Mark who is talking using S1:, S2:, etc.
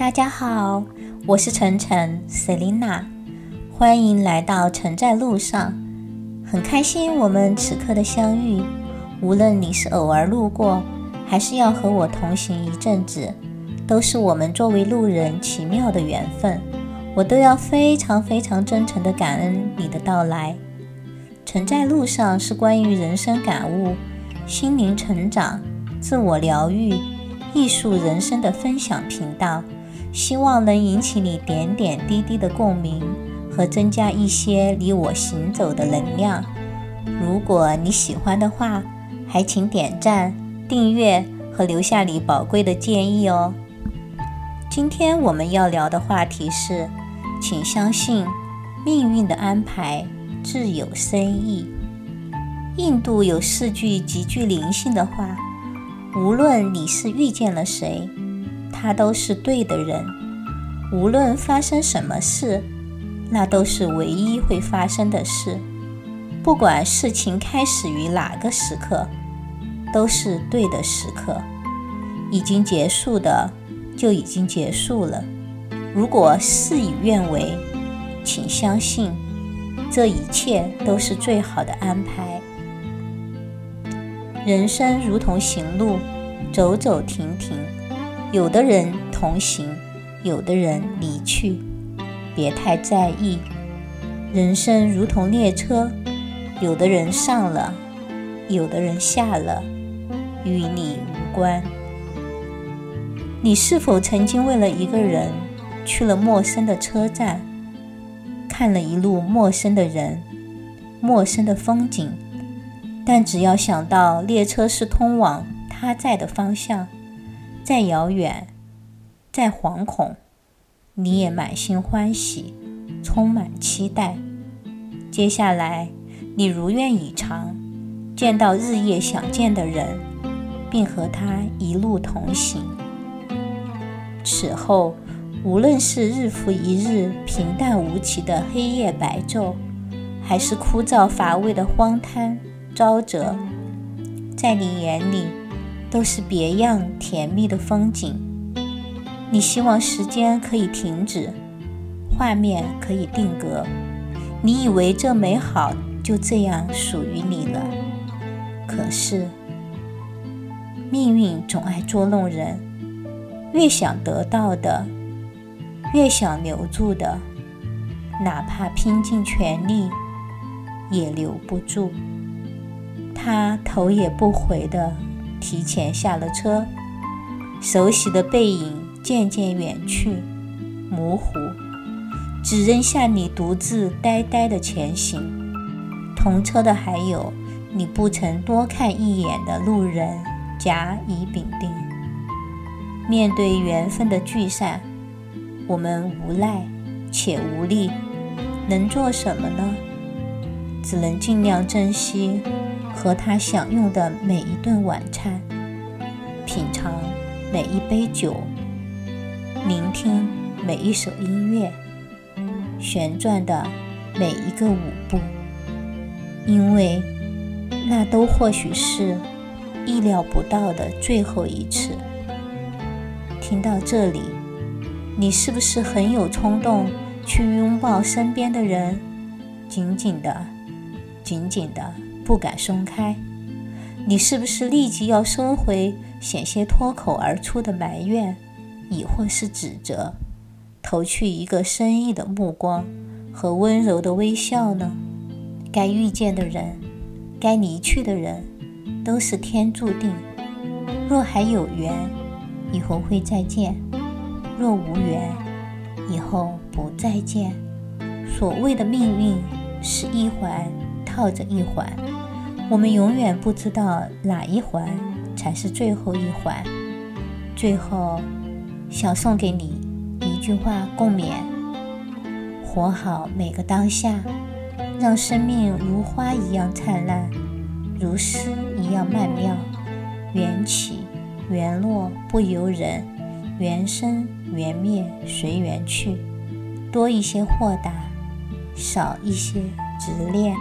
S1: 大家好，我是晨晨 Selina，欢迎来到晨在路上。很开心我们此刻的相遇，无论你是偶尔路过，还是要和我同行一阵子，都是我们作为路人奇妙的缘分。我都要非常非常真诚的感恩你的到来。晨在路上是关于人生感悟、心灵成长、自我疗愈、艺术人生的分享频道，希望能引起你点点滴滴的共鸣和增加一些离我行走的能量。如果你喜欢的话，还请点赞、订阅和留下你宝贵的建议哦。今天我们要聊的话题是，请相信命运的安排。自有深意。印度有四句极具灵性的话：无论你是遇见了谁，他都是对的人；无论发生什么事，那都是唯一会发生的事。不管事情开始于哪个时刻，都是对的时刻。已经结束的就已经结束了。如果事与愿违，请相信。这一切都是最好的安排。人生如同行路，走走停停，有的人同行，有的人离去，别太在意。人生如同列车，有的人上了，有的人下了，与你无关。你是否曾经为了一个人去了陌生的车站？看了一路陌生的人，陌生的风景，但只要想到列车是通往他在的方向，再遥远，再惶恐，你也满心欢喜，充满期待。接下来，你如愿以偿，见到日夜想见的人，并和他一路同行。此后。无论是日复一日平淡无奇的黑夜白昼，还是枯燥乏味的荒滩沼泽，在你眼里都是别样甜蜜的风景。你希望时间可以停止，画面可以定格。你以为这美好就这样属于你了。可是，命运总爱捉弄人，越想得到的。越想留住的，哪怕拼尽全力，也留不住。他头也不回地提前下了车，熟悉的背影渐渐远去，模糊，只扔下你独自呆呆的前行。同车的还有你不曾多看一眼的路人甲、乙、丙、丁。面对缘分的聚散。我们无奈且无力，能做什么呢？只能尽量珍惜和他享用的每一顿晚餐，品尝每一杯酒，聆听每一首音乐，旋转的每一个舞步，因为那都或许是意料不到的最后一次。听到这里。你是不是很有冲动去拥抱身边的人，紧紧的、紧紧的，不敢松开？你是不是立即要收回险些脱口而出的埋怨，亦或是指责，投去一个深意的目光和温柔的微笑呢？该遇见的人，该离去的人，都是天注定。若还有缘，以后会再见。若无缘，以后不再见。所谓的命运是一环套着一环，我们永远不知道哪一环才是最后一环。最后，想送给你一句话共勉：活好每个当下，让生命如花一样灿烂，如诗一样曼妙。缘起缘落不由人，缘生。缘灭随缘去，多一些豁达，少一些执念。